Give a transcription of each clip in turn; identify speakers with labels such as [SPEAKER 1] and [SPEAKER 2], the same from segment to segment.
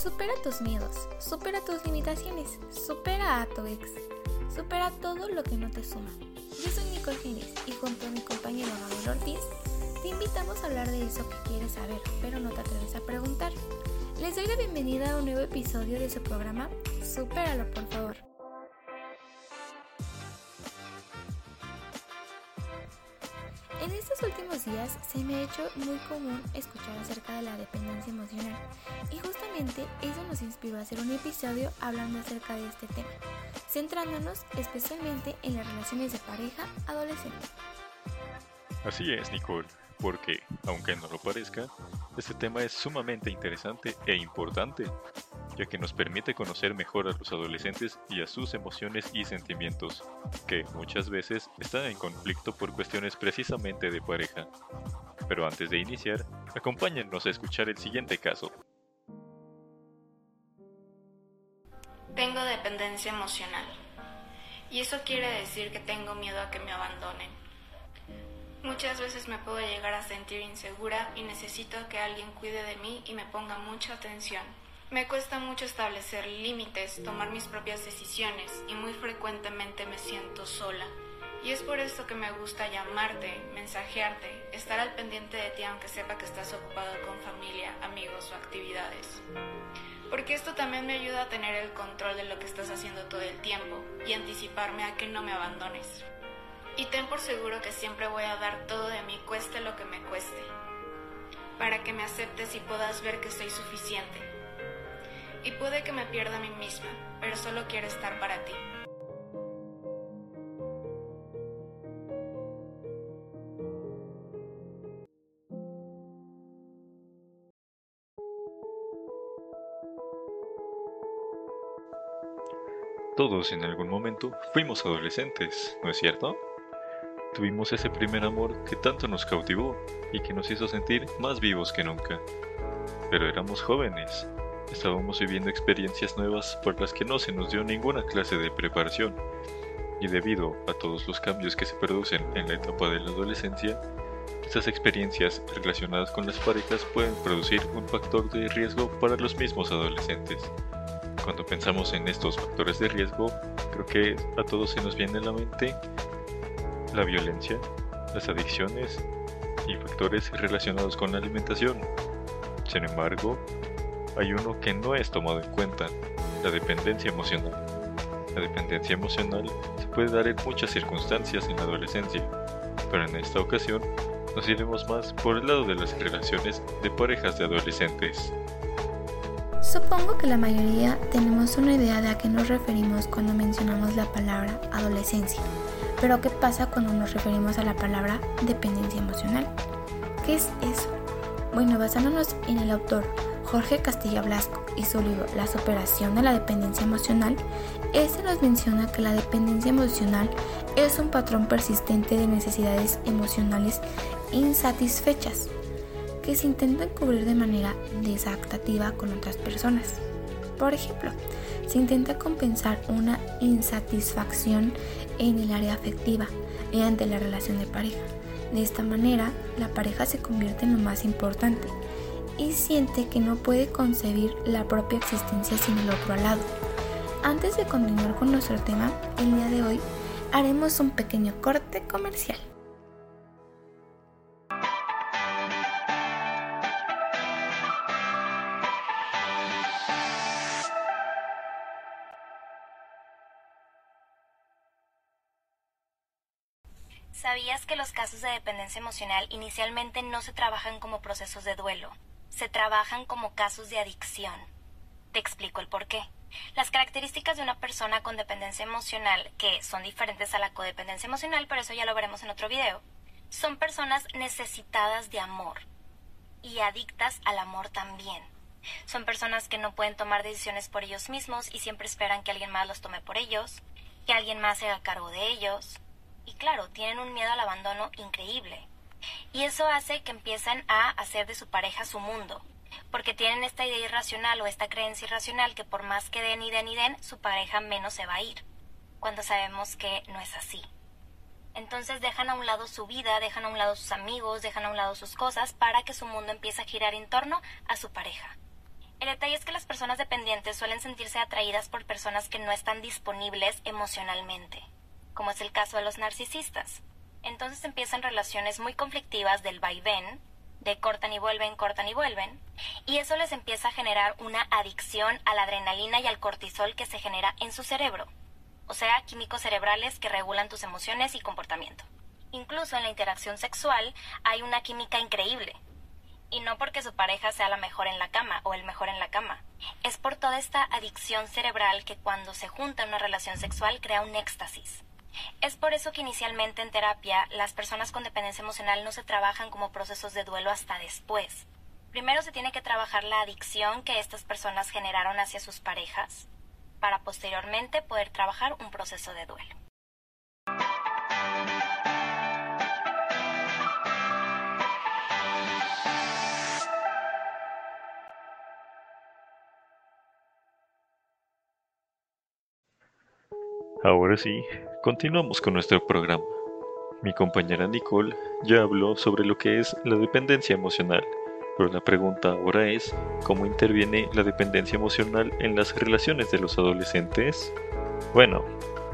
[SPEAKER 1] Supera tus miedos, supera tus limitaciones, supera a tu ex, supera todo lo que no te suma. Yo soy Nicole Gines y junto a mi compañero Gabriel Ortiz te invitamos a hablar de eso que quieres saber, pero no te atreves a preguntar. Les doy la bienvenida a un nuevo episodio de su programa Supéralo por favor. Días se me ha hecho muy común escuchar acerca de la dependencia emocional y justamente eso nos inspiró a hacer un episodio hablando acerca de este tema, centrándonos especialmente en las relaciones de pareja adolescente.
[SPEAKER 2] Así es, Nicole, porque, aunque no lo parezca, este tema es sumamente interesante e importante, ya que nos permite conocer mejor a los adolescentes y a sus emociones y sentimientos, que muchas veces están en conflicto por cuestiones precisamente de pareja. Pero antes de iniciar, acompáñennos a escuchar el siguiente caso.
[SPEAKER 3] Tengo dependencia emocional. Y eso quiere decir que tengo miedo a que me abandonen. Muchas veces me puedo llegar a sentir insegura y necesito que alguien cuide de mí y me ponga mucha atención. Me cuesta mucho establecer límites, tomar mis propias decisiones y muy frecuentemente me siento sola. Y es por esto que me gusta llamarte, mensajearte, estar al pendiente de ti aunque sepa que estás ocupado con familia, amigos o actividades. Porque esto también me ayuda a tener el control de lo que estás haciendo todo el tiempo y anticiparme a que no me abandones. Y ten por seguro que siempre voy a dar todo de mí, cueste lo que me cueste, para que me aceptes y puedas ver que soy suficiente. Y puede que me pierda a mí misma, pero solo quiero estar para ti.
[SPEAKER 2] Todos en algún momento fuimos adolescentes, ¿no es cierto? Tuvimos ese primer amor que tanto nos cautivó y que nos hizo sentir más vivos que nunca. Pero éramos jóvenes, estábamos viviendo experiencias nuevas por las que no se nos dio ninguna clase de preparación. Y debido a todos los cambios que se producen en la etapa de la adolescencia, estas experiencias relacionadas con las parejas pueden producir un factor de riesgo para los mismos adolescentes. Cuando pensamos en estos factores de riesgo, creo que a todos se nos viene a la mente la violencia, las adicciones y factores relacionados con la alimentación. Sin embargo, hay uno que no es tomado en cuenta, la dependencia emocional. La dependencia emocional se puede dar en muchas circunstancias en la adolescencia, pero en esta ocasión nos iremos más por el lado de las relaciones de parejas de adolescentes.
[SPEAKER 1] Supongo que la mayoría tenemos una idea de a qué nos referimos cuando mencionamos la palabra adolescencia. Pero ¿qué pasa cuando nos referimos a la palabra dependencia emocional? ¿Qué es eso? Bueno, basándonos en el autor Jorge Castilla Blasco y su libro La superación de la dependencia emocional, este nos menciona que la dependencia emocional es un patrón persistente de necesidades emocionales insatisfechas que se intentan cubrir de manera desactativa con otras personas. Por ejemplo, se intenta compensar una insatisfacción en el área afectiva mediante la relación de pareja. De esta manera, la pareja se convierte en lo más importante y siente que no puede concebir la propia existencia sin el otro al lado. Antes de continuar con nuestro tema, el día de hoy haremos un pequeño corte comercial.
[SPEAKER 4] ¿Sabías que los casos de dependencia emocional inicialmente no se trabajan como procesos de duelo? Se trabajan como casos de adicción. Te explico el por qué. Las características de una persona con dependencia emocional, que son diferentes a la codependencia emocional, pero eso ya lo veremos en otro video, son personas necesitadas de amor y adictas al amor también. Son personas que no pueden tomar decisiones por ellos mismos y siempre esperan que alguien más los tome por ellos, que alguien más se haga cargo de ellos, y claro, tienen un miedo al abandono increíble. Y eso hace que empiecen a hacer de su pareja su mundo, porque tienen esta idea irracional o esta creencia irracional que por más que den y den y den, su pareja menos se va a ir. cuando sabemos que no es así. Entonces dejan a un lado su vida, dejan a un lado sus amigos, dejan a un lado sus cosas para que su mundo empiece a girar en torno a su pareja. El detalle es que las personas dependientes suelen sentirse atraídas por personas que no están disponibles emocionalmente, como es el caso de los narcisistas. Entonces empiezan relaciones muy conflictivas del vaivén, de cortan y vuelven, cortan y vuelven, y eso les empieza a generar una adicción a la adrenalina y al cortisol que se genera en su cerebro, o sea, químicos cerebrales que regulan tus emociones y comportamiento. Incluso en la interacción sexual hay una química increíble. Y no porque su pareja sea la mejor en la cama o el mejor en la cama. Es por toda esta adicción cerebral que cuando se junta una relación sexual crea un éxtasis. Es por eso que inicialmente en terapia las personas con dependencia emocional no se trabajan como procesos de duelo hasta después. Primero se tiene que trabajar la adicción que estas personas generaron hacia sus parejas, para posteriormente poder trabajar un proceso de duelo.
[SPEAKER 2] Ahora sí, continuamos con nuestro programa. Mi compañera Nicole ya habló sobre lo que es la dependencia emocional, pero la pregunta ahora es, ¿cómo interviene la dependencia emocional en las relaciones de los adolescentes? Bueno,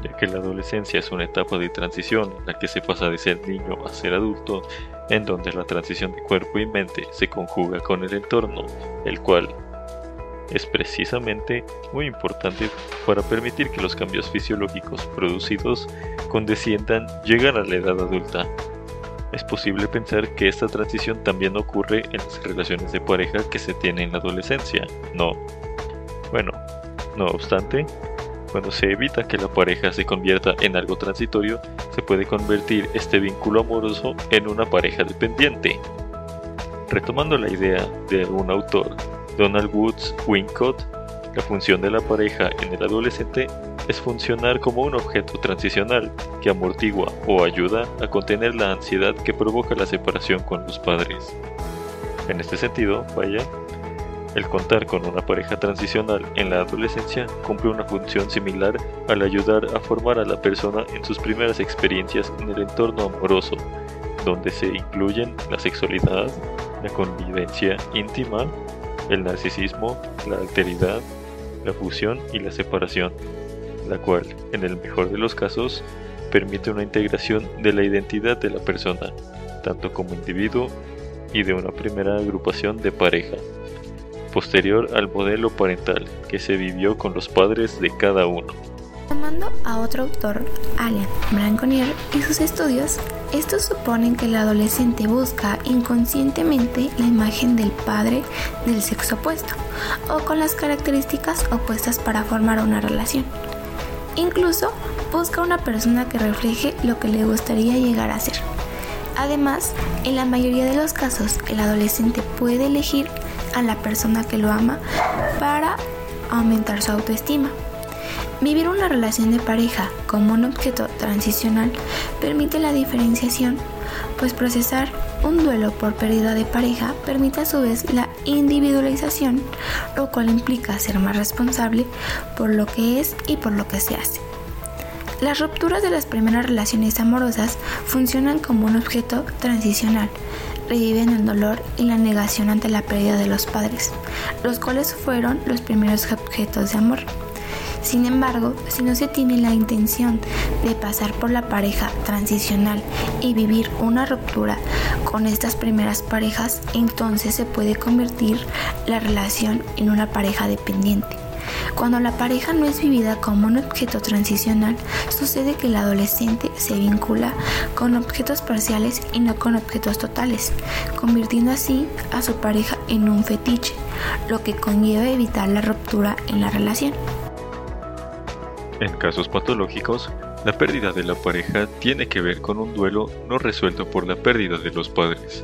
[SPEAKER 2] ya que la adolescencia es una etapa de transición en la que se pasa de ser niño a ser adulto, en donde la transición de cuerpo y mente se conjuga con el entorno, el cual es precisamente muy importante para permitir que los cambios fisiológicos producidos condesciendan llegar a la edad adulta. Es posible pensar que esta transición también ocurre en las relaciones de pareja que se tienen en la adolescencia, ¿no? Bueno, no obstante, cuando se evita que la pareja se convierta en algo transitorio, se puede convertir este vínculo amoroso en una pareja dependiente. Retomando la idea de un autor Donald Woods Wincott, la función de la pareja en el adolescente es funcionar como un objeto transicional que amortigua o ayuda a contener la ansiedad que provoca la separación con los padres. En este sentido, vaya, el contar con una pareja transicional en la adolescencia cumple una función similar al ayudar a formar a la persona en sus primeras experiencias en el entorno amoroso, donde se incluyen la sexualidad, la convivencia íntima, el narcisismo, la alteridad, la fusión y la separación, la cual, en el mejor de los casos, permite una integración de la identidad de la persona, tanto como individuo y de una primera agrupación de pareja, posterior al modelo parental que se vivió con los padres de cada uno.
[SPEAKER 1] Tomando a otro autor, Alian Branconier, y sus estudios, estos suponen que el adolescente busca inconscientemente la imagen del padre del sexo opuesto o con las características opuestas para formar una relación. Incluso busca una persona que refleje lo que le gustaría llegar a ser. Además, en la mayoría de los casos, el adolescente puede elegir a la persona que lo ama para aumentar su autoestima. Vivir una relación de pareja como un objeto transicional permite la diferenciación, pues procesar un duelo por pérdida de pareja permite a su vez la individualización, lo cual implica ser más responsable por lo que es y por lo que se hace. Las rupturas de las primeras relaciones amorosas funcionan como un objeto transicional, reviven el dolor y la negación ante la pérdida de los padres, los cuales fueron los primeros objetos de amor. Sin embargo, si no se tiene la intención de pasar por la pareja transicional y vivir una ruptura con estas primeras parejas, entonces se puede convertir la relación en una pareja dependiente. Cuando la pareja no es vivida como un objeto transicional, sucede que el adolescente se vincula con objetos parciales y no con objetos totales, convirtiendo así a su pareja en un fetiche, lo que conlleva evitar la ruptura en la relación.
[SPEAKER 2] En casos patológicos, la pérdida de la pareja tiene que ver con un duelo no resuelto por la pérdida de los padres.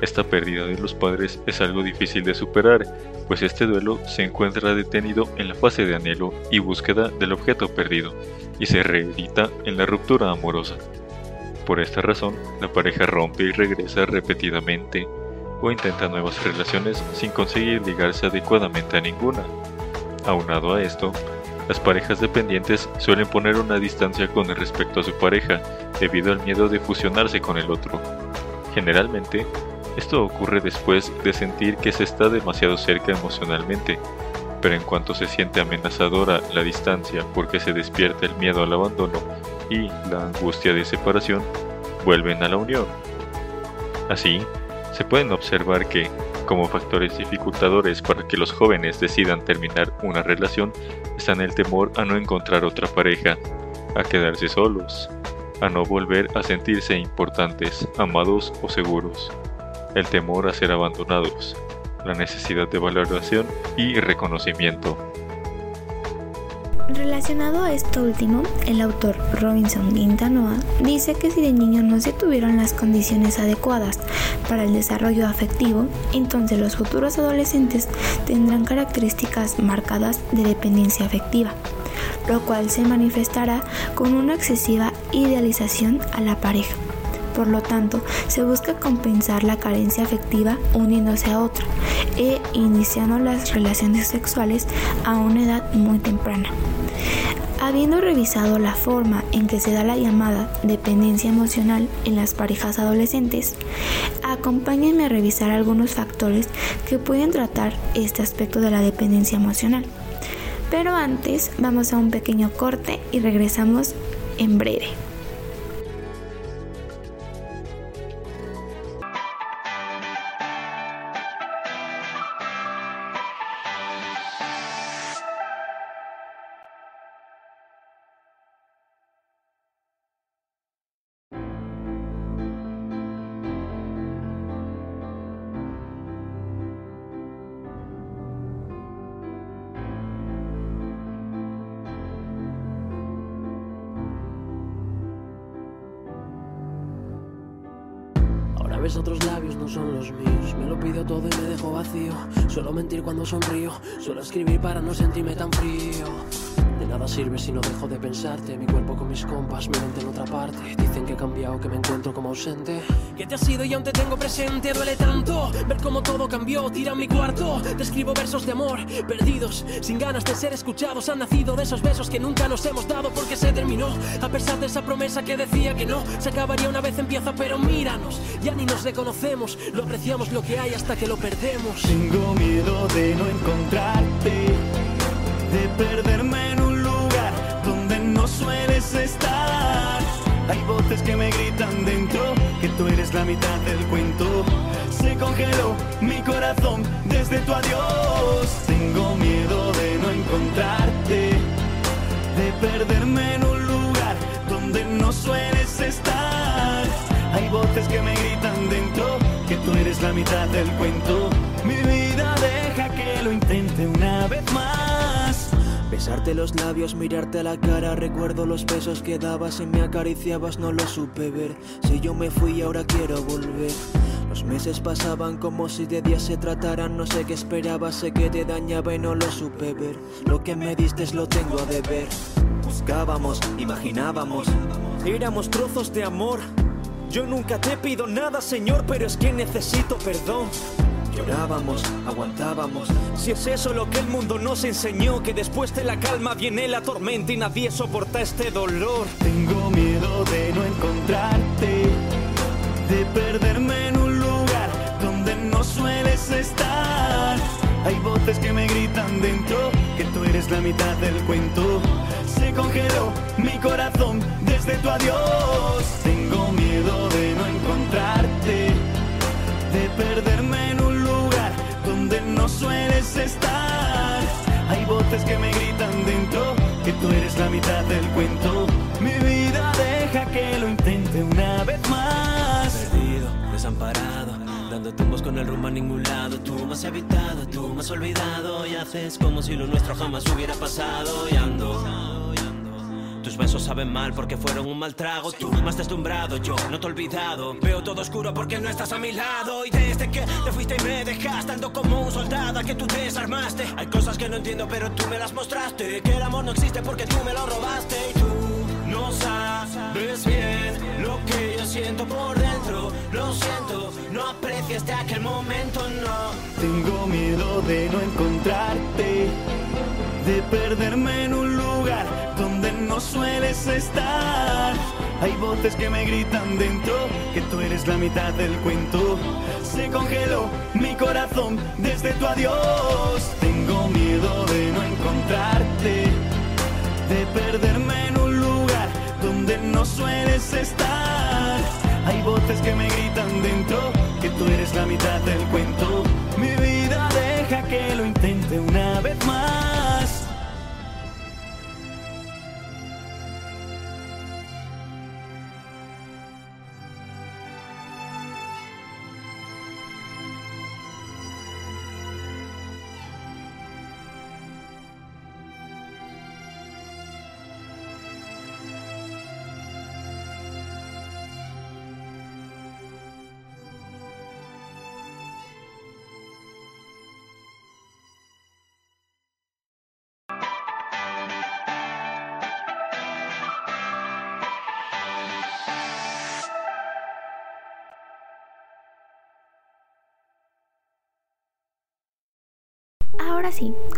[SPEAKER 2] Esta pérdida de los padres es algo difícil de superar, pues este duelo se encuentra detenido en la fase de anhelo y búsqueda del objeto perdido, y se reedita en la ruptura amorosa. Por esta razón, la pareja rompe y regresa repetidamente, o intenta nuevas relaciones sin conseguir ligarse adecuadamente a ninguna. Aunado a esto, Las parejas dependientes suelen poner una distancia con respecto a su pareja debido al miedo de fusionarse con el otro. Generalmente, esto ocurre después de sentir que se está demasiado cerca emocionalmente, pero en cuanto se siente amenazadora la distancia porque se despierta el miedo al abandono y la angustia de separación, vuelven a la unión. Así, se pueden observar que, como factores dificultadores para que los jóvenes decidan terminar una relación, están el temor a no encontrar otra pareja, a quedarse solos, a no volver a sentirse importantes, amados o seguros, el temor a ser abandonados, la necesidad de valoración y reconocimiento.
[SPEAKER 1] Relacionado a esto último, el autor Robinson Quintanoa dice que si de niño no se tuvieron las condiciones adecuadas para el desarrollo afectivo, entonces los futuros adolescentes tendrán características marcadas de dependencia afectiva, lo cual se manifestará con una excesiva idealización a la pareja. Por lo tanto, se busca compensar la carencia afectiva uniéndose a otra e iniciando las relaciones sexuales a una edad muy temprana. Habiendo revisado la forma en que se da la llamada dependencia emocional en las parejas adolescentes, acompáñenme a revisar algunos factores que pueden tratar este aspecto de la dependencia emocional. Pero antes vamos a un pequeño corte y regresamos en breve.
[SPEAKER 5] Nada sirve si no dejo de pensarte. Mi cuerpo con mis compas, mi mente en otra parte. Dicen que he cambiado, que me encuentro como ausente. Que te has ido y aún te tengo presente. Duele tanto ver cómo todo cambió. Tira mi cuarto, te escribo versos de amor. Perdidos, sin ganas de ser escuchados. Han nacido de esos besos que nunca nos hemos dado porque se terminó. A pesar de esa promesa que decía que no, se acabaría una vez empieza, pero míranos. Ya ni nos reconocemos, lo apreciamos lo que hay hasta que lo perdemos.
[SPEAKER 6] Tengo miedo de no encontrarte, de perderme en un Hay voces que me gritan dentro que tú eres la mitad del cuento. Se congeló mi corazón desde tu adiós. Tengo miedo de no encontrarte, de perderme en un lugar donde no sueles estar. Hay voces que me gritan dentro que tú eres la mitad del cuento.
[SPEAKER 7] Besarte los labios, mirarte a la cara, recuerdo los besos que dabas y me acariciabas, no lo supe ver. Si yo me fui, ahora quiero volver. Los meses pasaban como si de días se trataran, no sé qué esperaba, sé que te dañaba y no lo supe ver. Lo que me diste lo tengo a deber. Buscábamos, imaginábamos, éramos trozos de amor. Yo nunca te pido nada, Señor, pero es que necesito perdón. Llorábamos, aguantábamos. Si es eso lo que el mundo nos enseñó, que después de la calma viene la tormenta y nadie soporta este dolor.
[SPEAKER 6] Tengo miedo de no encontrarte, de perderme en un lugar donde no sueles estar. Hay voces que me gritan dentro que tú eres la mitad del cuento. Se congeló mi corazón desde tu adiós. Tengo miedo de no encontrarte, de perderme sueles estar. Hay voces que me gritan dentro que tú eres la mitad del cuento. Mi vida deja que lo intente una vez más.
[SPEAKER 5] Perdido, desamparado, dando tumbos con el rumbo a ningún lado. Tú me has evitado, tú me has olvidado y haces como si lo nuestro jamás hubiera pasado y ando tus besos saben mal porque fueron un mal trago. Tú me has deslumbrado, yo no te he olvidado. Veo todo oscuro porque no estás a mi lado. Y desde que te fuiste y me dejaste, ando como un soldado que tú te desarmaste. Hay cosas que no entiendo, pero tú me las mostraste. Que el amor no existe porque tú me lo robaste. Y tú no sabes bien lo que yo siento por dentro. Lo siento, no apreciaste aquel momento, no.
[SPEAKER 6] Tengo miedo de no encontrarte, de perderme en un lugar sueles estar. Hay voces que me gritan dentro que tú eres la mitad del cuento. Se congeló mi corazón desde tu adiós. Tengo miedo de no encontrarte, de perderme en un lugar donde no sueles estar. Hay voces que me gritan dentro que tú eres la mitad del cuento. Mi vida deja que lo intente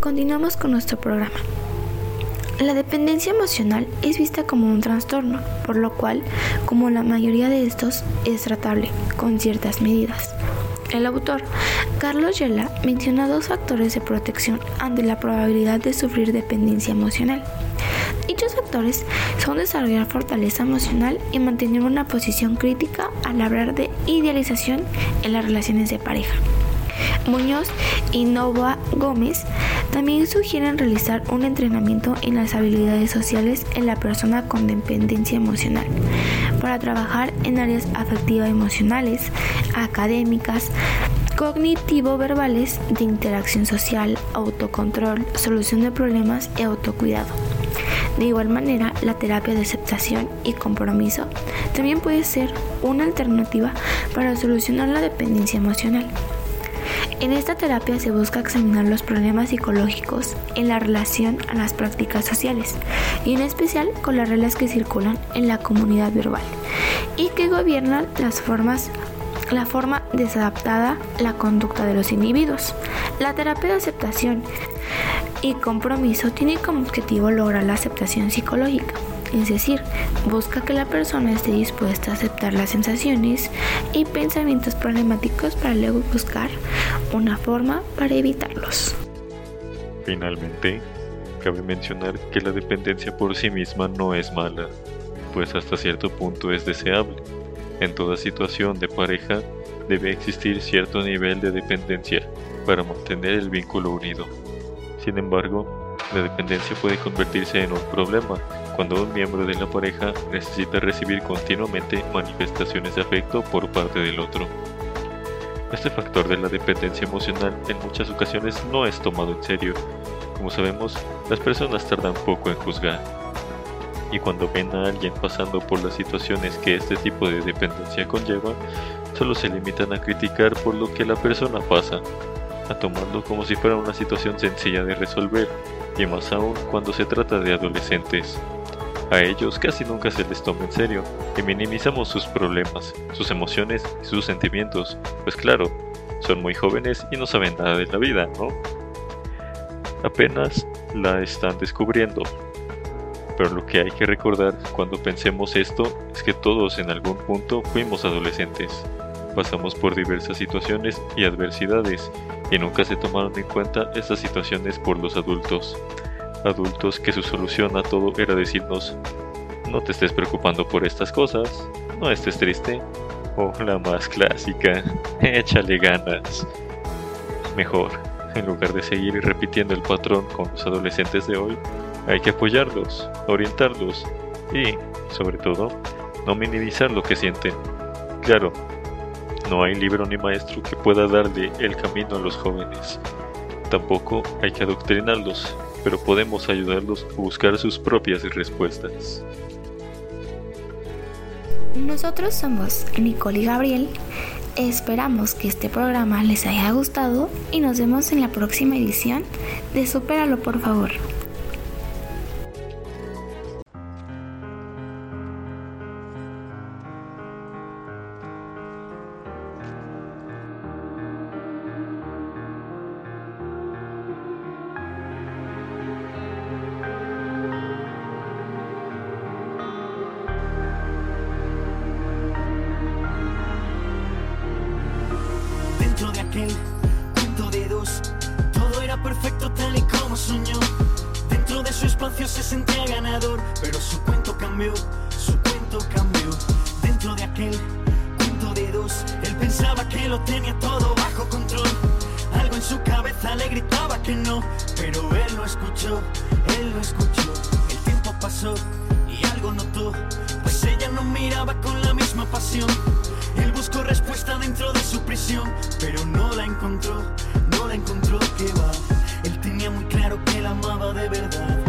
[SPEAKER 1] Continuamos con nuestro programa. La dependencia emocional es vista como un trastorno, por lo cual, como la mayoría de estos, es tratable con ciertas medidas. El autor, Carlos Yela, menciona dos factores de protección ante la probabilidad de sufrir dependencia emocional. Dichos factores son desarrollar fortaleza emocional y mantener una posición crítica al hablar de idealización en las relaciones de pareja. Muñoz y Nova Gómez también sugieren realizar un entrenamiento en las habilidades sociales en la persona con dependencia emocional para trabajar en áreas afectivo-emocionales, académicas, cognitivo-verbales, de interacción social, autocontrol, solución de problemas y autocuidado. De igual manera, la terapia de aceptación y compromiso también puede ser una alternativa para solucionar la dependencia emocional. En esta terapia se busca examinar los problemas psicológicos en la relación a las prácticas sociales y en especial con las reglas que circulan en la comunidad verbal y que gobiernan las formas la forma desadaptada la conducta de los individuos. La terapia de aceptación y compromiso tiene como objetivo lograr la aceptación psicológica es decir, busca que la persona esté dispuesta a aceptar las sensaciones y pensamientos problemáticos para luego buscar una forma para evitarlos.
[SPEAKER 2] Finalmente, cabe mencionar que la dependencia por sí misma no es mala, pues hasta cierto punto es deseable. En toda situación de pareja debe existir cierto nivel de dependencia para mantener el vínculo unido. Sin embargo, la dependencia puede convertirse en un problema cuando un miembro de la pareja necesita recibir continuamente manifestaciones de afecto por parte del otro. Este factor de la dependencia emocional en muchas ocasiones no es tomado en serio. Como sabemos, las personas tardan poco en juzgar. Y cuando ven a alguien pasando por las situaciones que este tipo de dependencia conlleva, solo se limitan a criticar por lo que la persona pasa, a tomarlo como si fuera una situación sencilla de resolver, y más aún cuando se trata de adolescentes. A ellos casi nunca se les toma en serio y minimizamos sus problemas, sus emociones y sus sentimientos, pues claro, son muy jóvenes y no saben nada de la vida, ¿no? Apenas la están descubriendo. Pero lo que hay que recordar cuando pensemos esto es que todos en algún punto fuimos adolescentes. Pasamos por diversas situaciones y adversidades y nunca se tomaron en cuenta estas situaciones por los adultos adultos que su solución a todo era decirnos, no te estés preocupando por estas cosas, no estés triste, o la más clásica, échale ganas. Mejor, en lugar de seguir repitiendo el patrón con los adolescentes de hoy, hay que apoyarlos, orientarlos y, sobre todo, no minimizar lo que sienten. Claro, no hay libro ni maestro que pueda darle el camino a los jóvenes. Tampoco hay que adoctrinarlos, pero podemos ayudarlos a buscar sus propias respuestas.
[SPEAKER 1] Nosotros somos Nicole y Gabriel. Esperamos que este programa les haya gustado y nos vemos en la próxima edición de Supéralo por favor.
[SPEAKER 6] Espacio se sentía ganador, pero su cuento cambió, su cuento cambió. Dentro de aquel cuento de dos, él pensaba que lo tenía todo bajo control. Algo en su cabeza le gritaba que no, pero él lo escuchó, él lo escuchó. El tiempo pasó y algo notó, pues ella no miraba con la misma pasión. Él buscó respuesta dentro de su prisión, pero no la encontró, no la encontró que va. Él tenía muy claro que la amaba de verdad.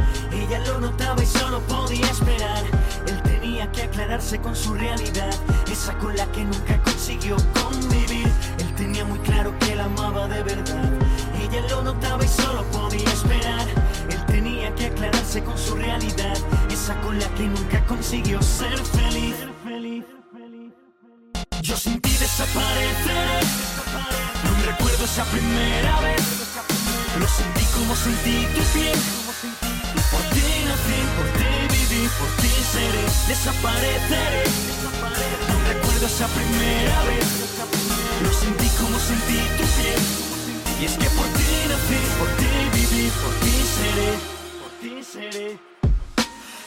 [SPEAKER 6] Ella lo notaba y solo podía esperar. Él tenía que aclararse con su realidad, esa con la que nunca consiguió convivir. Él tenía muy claro que la amaba de verdad. Ella lo notaba y solo podía esperar. Él tenía que aclararse con su realidad, esa con la que nunca consiguió ser feliz. Yo sin ti desapareceré. No recuerdo esa primera vez. Lo sentí como sentí tu piel. Por ti viví, por ti seré. Desapareceré. No recuerdo esa primera vez. Lo sentí como sentí tu piel. Y es que por ti nací, por ti viví, por ti seré. Por ti seré.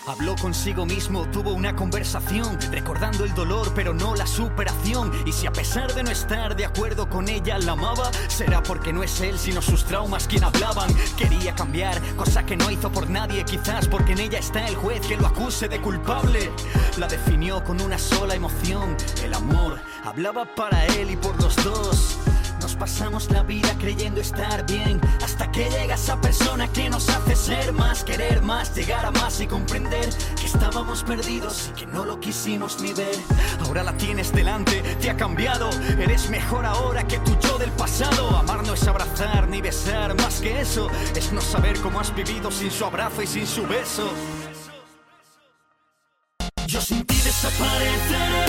[SPEAKER 6] Habló consigo mismo, tuvo una conversación, recordando el dolor pero no la superación. Y si a pesar de no estar de acuerdo con ella la amaba, será porque no es él sino sus traumas quien hablaban. Quería cambiar, cosa que no hizo por nadie, quizás porque en ella está el juez que lo acuse de culpable. La definió con una sola emoción, el amor. Hablaba para él y por los dos. Pasamos la vida creyendo estar bien. Hasta que llega esa persona que nos hace ser más Querer más, llegar a más y comprender Que estábamos perdidos y que no lo quisimos ni ver. Ahora la tienes delante, te ha cambiado. Eres mejor ahora que tu yo del pasado. Amar no es abrazar ni besar Más que eso, es no saber cómo has vivido Sin su abrazo y sin su beso. Yo sin ti desapareceré.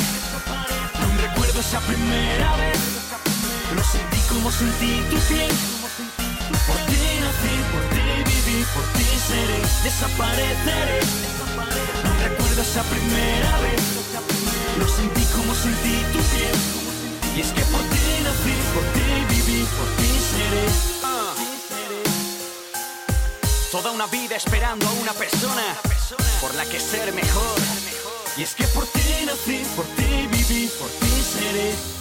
[SPEAKER 6] Aún recuerdo esa primera vez. Lo sentí como sentí tu piel. Por ti nací, por ti viví, por ti seré. Desapareceré. No recuerdo esa primera vez. Lo sentí como sentí tu piel. Y es que por ti nací, por ti viví, por ti seré. Toda una vida esperando a una persona por la que ser mejor. Y es que por ti nací, por ti viví, por ti seré.